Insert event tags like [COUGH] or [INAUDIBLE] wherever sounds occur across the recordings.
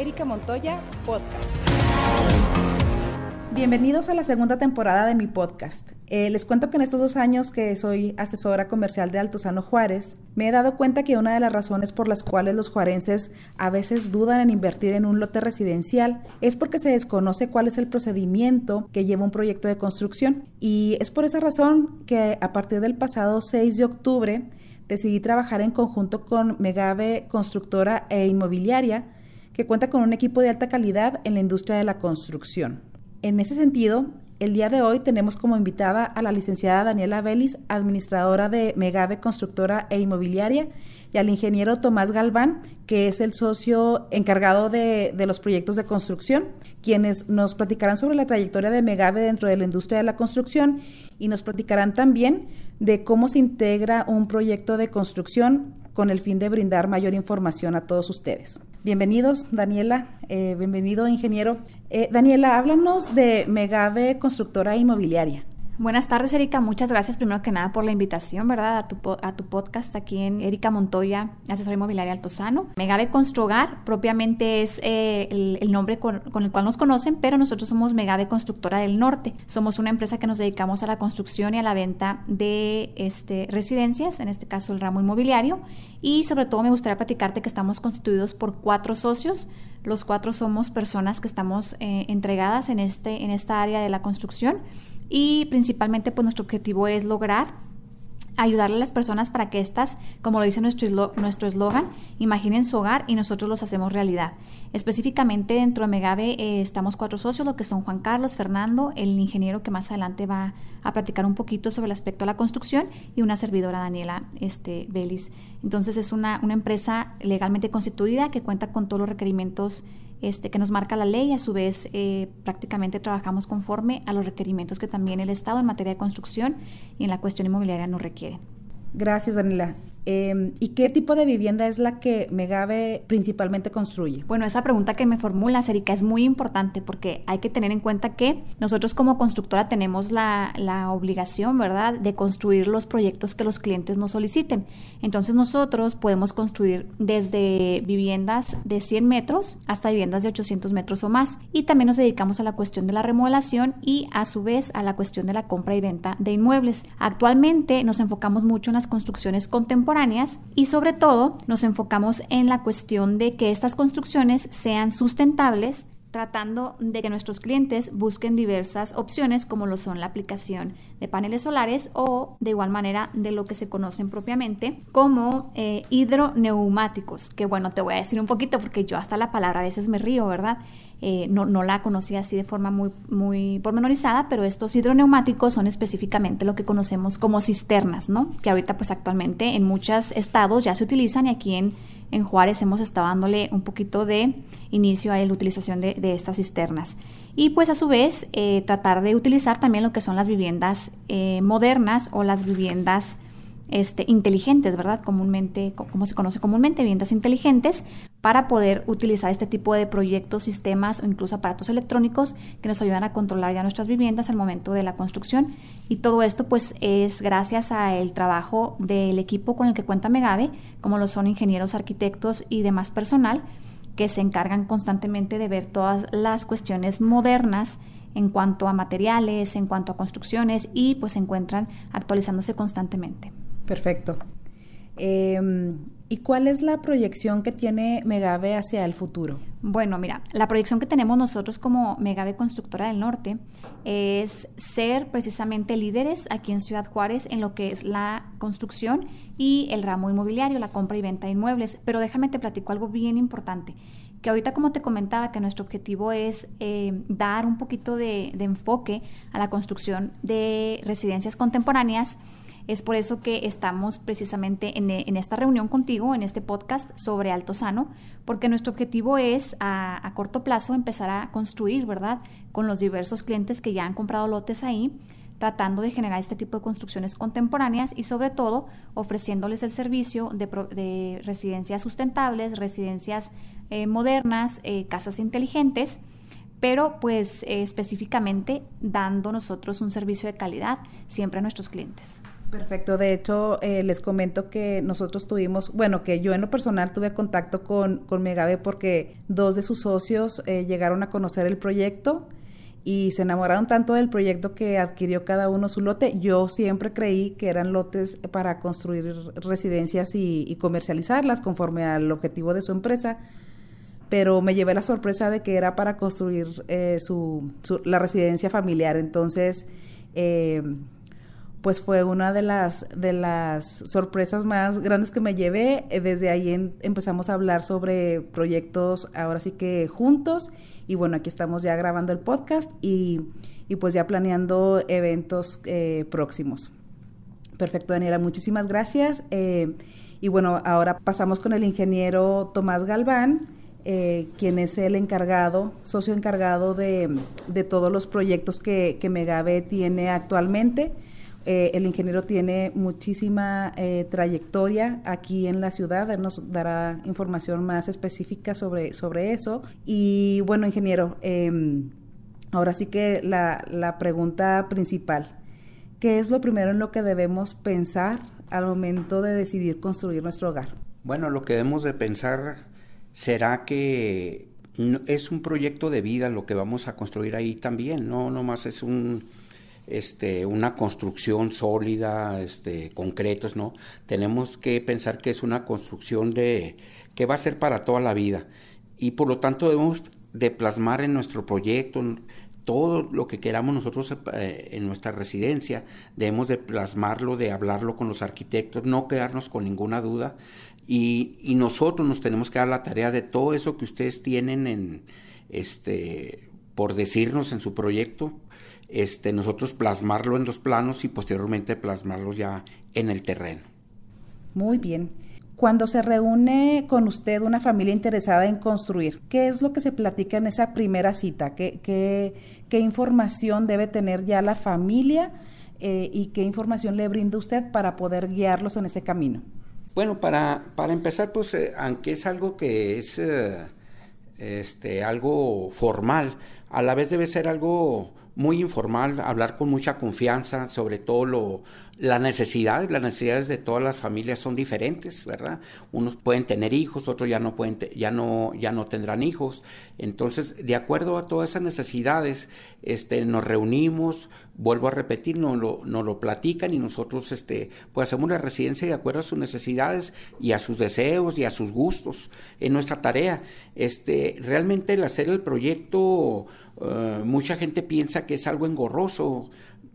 Erika Montoya Podcast. Bienvenidos a la segunda temporada de mi podcast. Eh, les cuento que en estos dos años que soy asesora comercial de Altozano Juárez, me he dado cuenta que una de las razones por las cuales los juarenses a veces dudan en invertir en un lote residencial es porque se desconoce cuál es el procedimiento que lleva un proyecto de construcción. Y es por esa razón que a partir del pasado 6 de octubre decidí trabajar en conjunto con Megave Constructora e Inmobiliaria, que cuenta con un equipo de alta calidad en la industria de la construcción. En ese sentido, el día de hoy tenemos como invitada a la licenciada Daniela Vélez, administradora de Megave Constructora e Inmobiliaria, y al ingeniero Tomás Galván, que es el socio encargado de, de, los proyectos de construcción, quienes nos platicarán sobre la trayectoria de Megave dentro de la industria de la construcción y nos platicarán también de cómo se integra un proyecto de construcción con el fin de brindar mayor información a todos ustedes. Bienvenidos, Daniela. Eh, bienvenido, ingeniero. Eh, Daniela, háblanos de Megave Constructora Inmobiliaria. Buenas tardes, Erika. Muchas gracias primero que nada por la invitación, ¿verdad? A tu, a tu podcast aquí en Erika Montoya, asesora inmobiliaria Altozano. Megave Construgar propiamente es eh, el, nombre con, con, el cual nos conocen, pero nosotros somos Megave Constructora del Norte. Somos una empresa que nos dedicamos a la construcción y a la venta de este, residencias, en este caso el ramo inmobiliario. Y sobre todo me gustaría platicarte que estamos constituidos por cuatro socios. Los cuatro somos personas que estamos eh, entregadas en, este, en esta área de la construcción y principalmente pues nuestro objetivo es lograr ayudarle a las personas para que éstas, como lo dice nuestro eslogan, imaginen su hogar y nosotros los hacemos realidad. Específicamente dentro de Megave eh, estamos cuatro socios, lo que son Juan Carlos, Fernando, el ingeniero que más adelante va a platicar un poquito sobre el aspecto de la construcción y una servidora Daniela este, Vélez. Entonces es una, una empresa legalmente constituida que cuenta con todos los requerimientos este, que nos marca la ley. A su vez, eh, prácticamente trabajamos conforme a los requerimientos que también el Estado en materia de construcción y en la cuestión inmobiliaria nos requiere. Gracias, Daniela. Eh, ¿Y qué tipo de vivienda es la que Megave principalmente construye? Bueno, esa pregunta que me formula, Erika, es muy importante porque hay que tener en cuenta que nosotros como constructora tenemos la, la, obligación, ¿verdad?, de construir los proyectos que los clientes nos soliciten. Entonces nosotros podemos construir desde viviendas de 100 metros hasta viviendas de 800 metros o más. Y también nos dedicamos a la cuestión de la remodelación y a su vez a la cuestión de la compra y venta de inmuebles. Actualmente nos enfocamos mucho en las construcciones contemporáneas y sobre todo nos enfocamos en la cuestión de que estas construcciones sean sustentables tratando de que nuestros clientes busquen diversas opciones como lo son la aplicación de paneles solares o de igual manera de lo que se conocen propiamente como eh, hidroneumáticos, que bueno, te voy a decir un poquito porque yo hasta la palabra a veces me río, ¿verdad? Eh, no, no, la conocía así de forma muy, muy pormenorizada, pero estos hidroneumáticos son específicamente lo que conocemos como cisternas, ¿no? Que ahorita pues actualmente en muchos estados ya se utilizan y aquí en, en Juárez hemos estado dándole un poquito de inicio a la utilización de, de estas cisternas. Y pues a su vez eh, tratar de utilizar también lo que son las viviendas eh, modernas o las viviendas este, inteligentes, ¿verdad? Comúnmente, como se conoce comúnmente, viviendas inteligentes, para poder utilizar este tipo de proyectos, sistemas o incluso aparatos electrónicos que nos ayudan a controlar ya nuestras viviendas al momento de la construcción. Y todo esto pues es gracias al trabajo del equipo con el que cuenta Megave, como lo son ingenieros, arquitectos y demás personal, que se encargan constantemente de ver todas las cuestiones modernas en cuanto a materiales, en cuanto a construcciones y pues se encuentran actualizándose constantemente. Perfecto. Eh, ¿Y cuál es la proyección que tiene Megave hacia el futuro? Bueno, mira, la proyección que tenemos nosotros como Megave Constructora del Norte es ser precisamente líderes aquí en Ciudad Juárez en lo que es la construcción y el ramo inmobiliario, la compra y venta de inmuebles. Pero déjame te platico algo bien importante que ahorita como te comentaba que nuestro objetivo es eh, dar un poquito de, de enfoque a la construcción de residencias contemporáneas, es por eso que estamos precisamente en, esta reunión contigo, en este podcast sobre Alto Sano, porque nuestro objetivo es a, a, corto plazo empezar a construir, ¿verdad? Con los diversos clientes que ya han comprado lotes ahí, tratando de generar este tipo de construcciones contemporáneas y sobre todo ofreciéndoles el servicio de, de residencias sustentables, residencias eh, modernas, eh, casas inteligentes, pero pues eh, específicamente dando nosotros un servicio de calidad siempre a nuestros clientes. Perfecto, de hecho eh, les comento que nosotros tuvimos, bueno, que yo en lo personal tuve contacto con, con Megave porque dos de sus socios eh, llegaron a conocer el proyecto y se enamoraron tanto del proyecto que adquirió cada uno su lote. Yo siempre creí que eran lotes para construir residencias y, comercializarlas conforme al objetivo de su empresa, pero me llevé la sorpresa de que era para construir eh, su, la residencia familiar. Entonces, eh, pues fue una de las, de las sorpresas más grandes que me llevé. Eh, desde ahí empezamos a hablar sobre proyectos ahora sí que juntos y bueno, aquí estamos ya grabando el podcast y, pues ya planeando eventos eh, próximos. Perfecto, Daniela, muchísimas gracias. Eh, y bueno, ahora pasamos con el ingeniero Tomás Galván. quien es el encargado, socio encargado de, de todos los proyectos que, que Megave tiene actualmente. Eh, el ingeniero tiene muchísima eh, trayectoria aquí en la ciudad, él nos dará información más específica sobre, sobre eso. Y bueno, ingeniero, em, ahora sí que la, la pregunta principal, ¿qué es lo primero en lo que debemos pensar al momento de decidir construir nuestro hogar? Bueno, lo que debemos de pensar será que es un proyecto de vida lo que vamos a construir ahí también, no nomás es un este, una construcción sólida, este, concretos, ¿no? Tenemos que pensar que es una construcción de, que va a ser para toda la vida. Y por lo tanto debemos de plasmar en nuestro proyecto todo lo que queramos nosotros eh, en nuestra residencia, debemos de plasmarlo, de hablarlo con los arquitectos, no quedarnos con ninguna duda. Y, y nosotros nos tenemos que dar la tarea de todo eso que ustedes tienen en, este, por decirnos en su proyecto, este, nosotros plasmarlo en los planos y posteriormente plasmarlo ya en el terreno. Muy bien. Cuando se reúne con usted una familia interesada en construir, ¿qué es lo que se platica en esa primera cita? ¿Qué, qué, información debe tener ya la familia eh, y qué información le brinda usted para poder guiarlos en ese camino? Bueno, para, para empezar, pues eh, aunque es algo que es eh, este, algo formal, a la vez debe ser algo muy informal, hablar con mucha confianza, sobre todo lo, las necesidades, las necesidades de todas las familias son diferentes, ¿verdad? Unos pueden tener hijos, otros ya no pueden, ya no, ya no tendrán hijos. Entonces, de acuerdo a todas esas necesidades, este, nos reunimos, vuelvo a repetir, nos lo, nos lo platican y nosotros, este, pues hacemos la residencia de acuerdo a sus necesidades y a sus deseos y a sus gustos en nuestra tarea. Este, realmente el hacer el proyecto, eh, mucha gente piensa que es algo engorroso,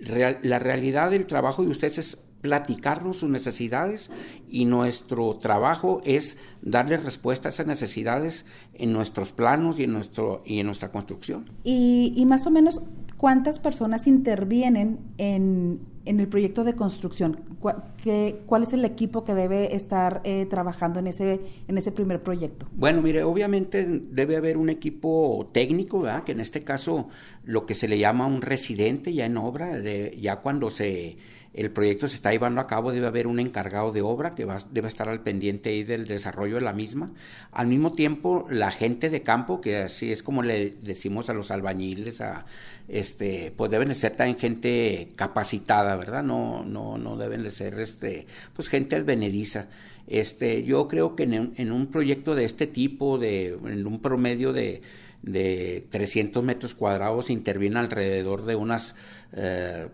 la realidad del trabajo de ustedes es platicarnos sus necesidades y nuestro trabajo es darle respuesta a esas necesidades en nuestros planos y en, nuestro, y en nuestra construcción. Y, y más o menos, ¿cuántas personas intervienen en, en el proyecto de construcción? ¿Cuál es el equipo que debe estar eh, trabajando en ese, en ese primer proyecto? Bueno, mire, obviamente debe haber un equipo técnico, ¿verdad? que en este caso lo que se le llama un residente ya en obra, de, ya cuando se el proyecto se está llevando a cabo, debe haber un encargado de obra que va, debe estar al pendiente ahí del desarrollo de la misma. Al mismo tiempo, la gente de campo, que así es como le decimos a los albañiles, a, este, pues deben de ser también gente capacitada, ¿verdad? No, no, no deben de ser, este, pues gente advenediza. Este, yo creo que en, un proyecto de este tipo, de, en un promedio de, de 300 metros cuadrados, interviene alrededor de unas eh,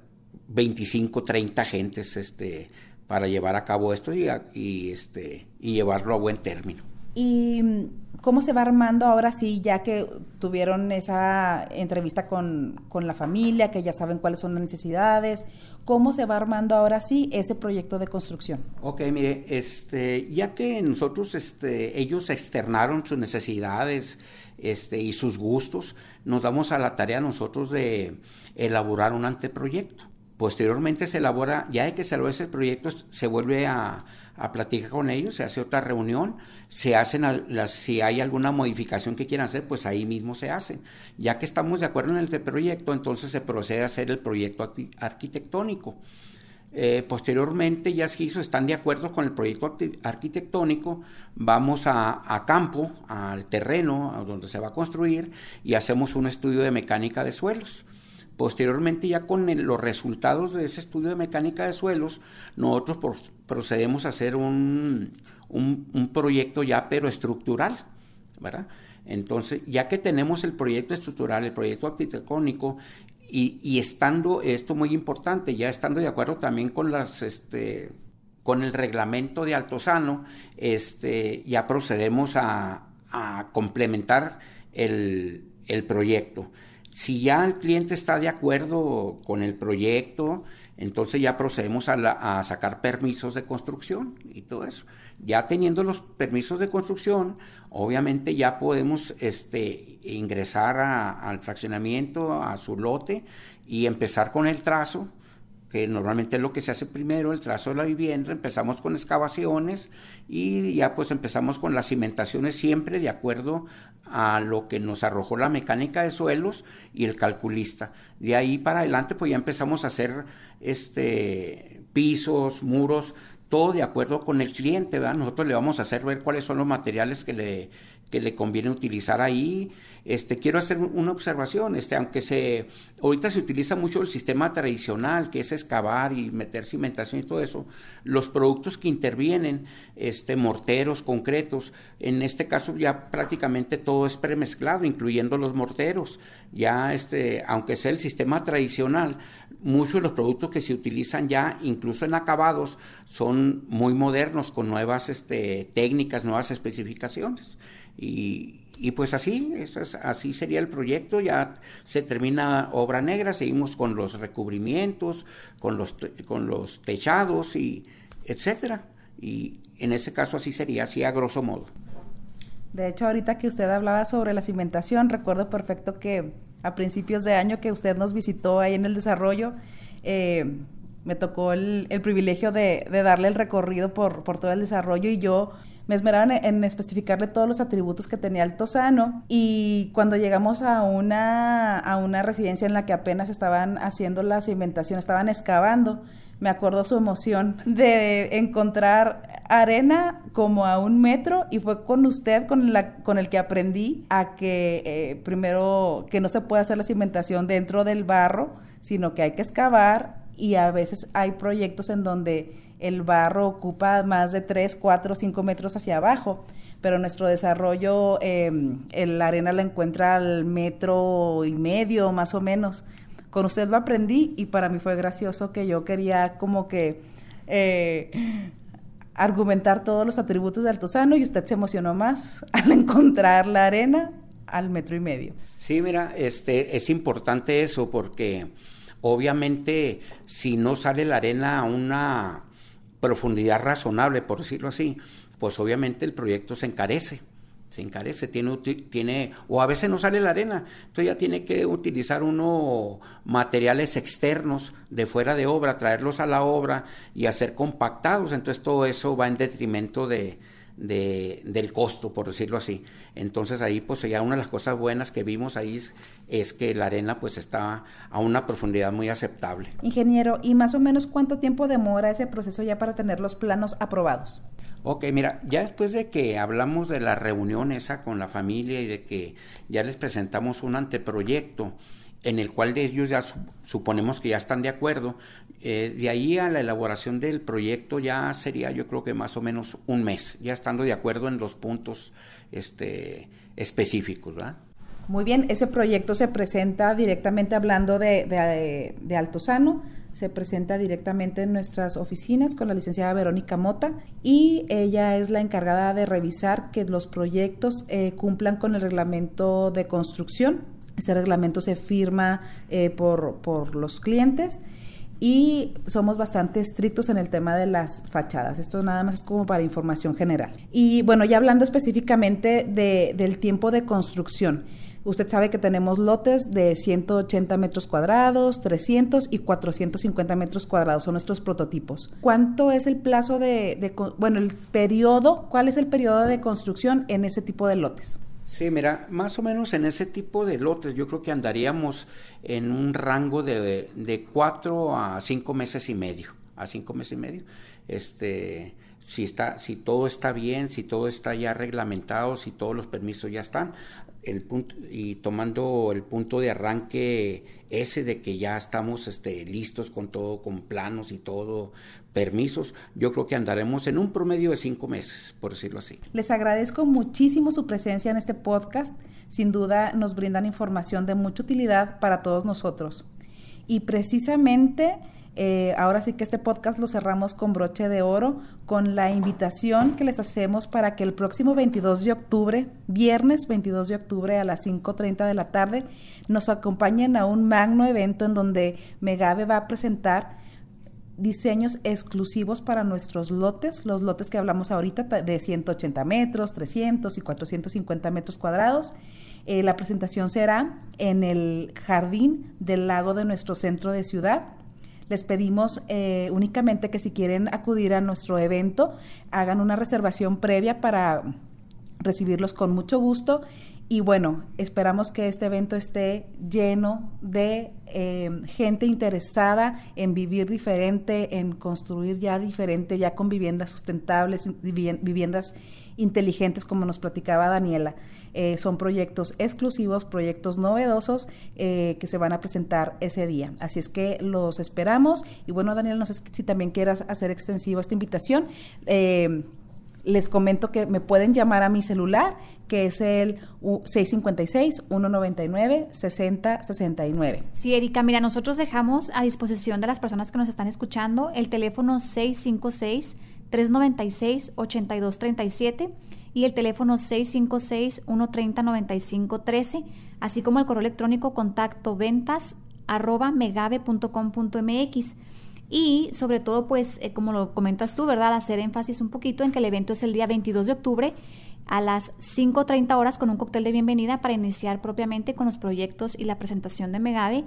25, 30 gentes este, para llevar a cabo esto y, y, este, y llevarlo a buen término. ¿Y cómo se va armando ahora sí, ya que tuvieron esa entrevista con, con, la familia, que ya saben cuáles son las necesidades? ¿Cómo se va armando ahora sí ese proyecto de construcción? Ok, mire, este, ya que nosotros, este, ellos externaron sus necesidades este, y sus gustos, nos damos a la tarea nosotros de elaborar un anteproyecto. Posteriormente se elabora, ya de que se elabora ese proyecto, se vuelve a, platicar con ellos, se hace otra reunión, se hacen si hay alguna modificación que quieran hacer, pues ahí mismo se hacen. Ya que estamos de acuerdo en el proyecto, entonces se procede a hacer el proyecto arquitectónico. Eh, posteriormente, ya si están de acuerdo con el proyecto arquitectónico, vamos a, a, campo, al terreno donde se va a construir y hacemos un estudio de mecánica de suelos Posteriormente, ya con los resultados de ese estudio de mecánica de suelos, nosotros procedemos a hacer un, un, proyecto ya pero estructural, ¿verdad? Entonces, ya que tenemos el proyecto estructural, el proyecto arquitectónico, y, estando, esto muy importante, ya estando de acuerdo también con las, este, con el reglamento de Altozano, este, ya procedemos a, a complementar el, el, proyecto. Si ya el cliente está de acuerdo con el proyecto, entonces ya procedemos a, a sacar permisos de construcción y todo eso. Ya teniendo los permisos de construcción, obviamente ya podemos este, ingresar al fraccionamiento, a su lote y empezar con el trazo, que normalmente es lo que se hace primero, el trazo de la vivienda, empezamos con excavaciones y ya pues empezamos con las cimentaciones siempre de acuerdo a lo que nos arrojó la mecánica de suelos y el calculista. De ahí para adelante pues ya empezamos a hacer este pisos, muros, todo de acuerdo con el cliente, ¿verdad? Nosotros le vamos a hacer ver cuáles son los materiales que le, que le conviene utilizar ahí. Este, quiero hacer una observación, este, aunque se, ahorita se utiliza mucho el sistema tradicional, que es excavar y meter cimentación y todo eso, los productos que intervienen, este, morteros, concretos, en este caso ya prácticamente todo es premezclado, incluyendo los morteros. Ya, este, aunque sea el sistema tradicional, muchos de los productos que se utilizan ya, incluso en acabados, son muy modernos, con nuevas este, técnicas, nuevas especificaciones. Y, y pues así, es, así sería el proyecto, ya se termina obra negra, seguimos con los recubrimientos, con los, con los techados y etcétera. Y en ese caso así sería, así a grosso modo. De hecho, ahorita que usted hablaba sobre la cimentación, recuerdo perfecto que a principios de año que usted nos visitó ahí en el desarrollo, eh, me tocó el, privilegio de, de, darle el recorrido por, por todo el desarrollo y yo me esmeraban en, especificarle todos los atributos que tenía el Tosano. Y cuando llegamos a una, a una residencia en la que apenas estaban haciendo la cimentación, estaban excavando, me acuerdo su emoción de encontrar arena como a un metro y fue con usted con, la, con el que aprendí a que eh, primero que no se puede hacer la cimentación dentro del barro, sino que hay que excavar y a veces hay proyectos en donde el barro ocupa más de 3, 4, 5 metros hacia abajo, pero nuestro desarrollo, eh, la arena la encuentra al metro y medio más o menos. Con usted lo aprendí y para mí fue gracioso que yo quería como que eh, argumentar todos los atributos de Altozano y usted se emocionó más [LAUGHS] al encontrar la arena al metro y medio. Sí, mira, este es importante eso porque obviamente si no sale la arena a una profundidad razonable, por decirlo así, pues obviamente el proyecto se encarece, se encarece, tiene, tiene, o a veces no sale la arena, entonces ya tiene que utilizar uno materiales externos de fuera de obra, traerlos a la obra y hacer compactados, entonces todo eso va en detrimento de, de, del costo, por decirlo así. Entonces ahí pues ya una de las cosas buenas que vimos ahí es, que la arena pues está a una profundidad muy aceptable. Ingeniero, ¿y más o menos cuánto tiempo demora ese proceso ya para tener los planos aprobados? Ok, mira, ya después de que hablamos de la reunión esa con la familia y de que ya les presentamos un anteproyecto, en el cual de ellos ya suponemos que ya están de acuerdo. Eh, de ahí a la elaboración del proyecto ya sería yo creo que más o menos un mes, ya estando de acuerdo en los puntos este, específicos. ¿verdad? Muy bien, ese proyecto se presenta directamente hablando de, de, de Altozano, se presenta directamente en nuestras oficinas con la licenciada Verónica Mota y ella es la encargada de revisar que los proyectos eh, cumplan con el reglamento de construcción ese reglamento se firma eh, por, por los clientes y somos bastante estrictos en el tema de las fachadas. Esto nada más es como para información general. Y bueno, ya hablando específicamente de, del tiempo de construcción. Usted sabe que tenemos lotes de 180 metros cuadrados, 300 y 450 metros cuadrados, son nuestros prototipos. ¿Cuánto es el plazo de, de, bueno, el periodo, cuál es el periodo de construcción en ese tipo de lotes? Sí, mira, más o menos en ese tipo de lotes yo creo que andaríamos en un rango de, de cuatro a cinco meses y medio, a cinco meses y medio. Este, si está, si todo está bien, si todo está ya reglamentado, si todos los permisos ya están, el punto y tomando el punto de arranque ese de que ya estamos este, listos con todo, con planos y todo, permisos, yo creo que andaremos en un promedio de cinco meses, por decirlo así. Les agradezco muchísimo su presencia en este podcast. Sin duda nos brindan información de mucha utilidad para todos nosotros. Y precisamente eh, ahora sí que este podcast lo cerramos con broche de oro, con la invitación que les hacemos para que el próximo 22 de octubre, viernes 22 de octubre a las 5.30 de la tarde, nos acompañen a un magno evento en donde Megave va a presentar diseños exclusivos para nuestros lotes, los lotes que hablamos ahorita de 180 metros, 300 y 450 metros cuadrados. Eh, la presentación será en el jardín del lago de nuestro centro de ciudad les pedimos eh, únicamente que si quieren acudir a nuestro evento, hagan una reservación previa para recibirlos con mucho gusto. Y bueno, esperamos que este evento esté lleno de eh, gente interesada en vivir diferente, en construir ya diferente, ya con viviendas sustentables, viviendas inteligentes, como nos platicaba Daniela. Eh, son proyectos exclusivos, proyectos novedosos eh, que se van a presentar ese día. Así es que los esperamos. Y bueno, Daniela, no sé si también quieras hacer extensiva esta invitación. Eh, les comento que me pueden llamar a mi celular, que es el 656-199-6069. Sí, Erika, mira, nosotros dejamos a disposición de las personas que nos están escuchando el teléfono 656 396-8237 y el teléfono 656-130-9513, así como el correo electrónico contacto ventas arroba megave.com.mx. Y sobre todo, pues, eh, como lo comentas tú, ¿verdad? Hacer énfasis un poquito en que el evento es el día 22 de octubre a las 5.30 horas con un cóctel de bienvenida para iniciar propiamente con los proyectos y la presentación de Megave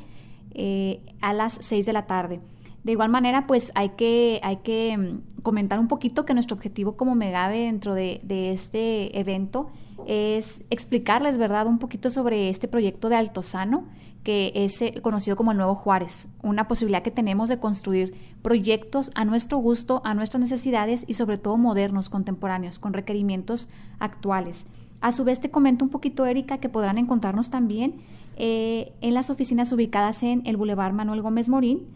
eh, a las 6 de la tarde. De igual manera, pues hay que, hay que mm, comentar un poquito que nuestro objetivo como Megave dentro de, este evento es explicarles, ¿verdad?, un poquito sobre este proyecto de Altozano, que es eh, conocido como el Nuevo Juárez, una posibilidad que tenemos de construir proyectos a nuestro gusto, a nuestras necesidades y sobre todo modernos, contemporáneos, con requerimientos actuales. A su vez te comento un poquito, Erika, que podrán encontrarnos también eh, en las oficinas ubicadas en el Boulevard Manuel Gómez Morín,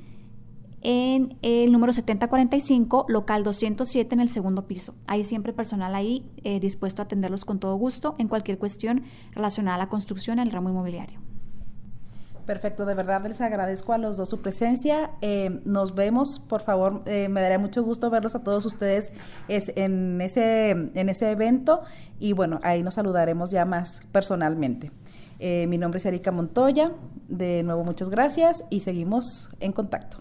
en el número 7045, local 207 en el segundo piso. Hay siempre personal ahí eh, dispuesto a atenderlos con todo gusto en cualquier cuestión relacionada a la construcción en el ramo inmobiliario. Perfecto, de verdad les agradezco a los dos su presencia. Eh, nos vemos, por favor, eh, me daría mucho gusto verlos a todos ustedes es, en, ese, en ese evento y bueno, ahí nos saludaremos ya más personalmente. mi nombre es Erika Montoya, de nuevo muchas gracias y seguimos en contacto.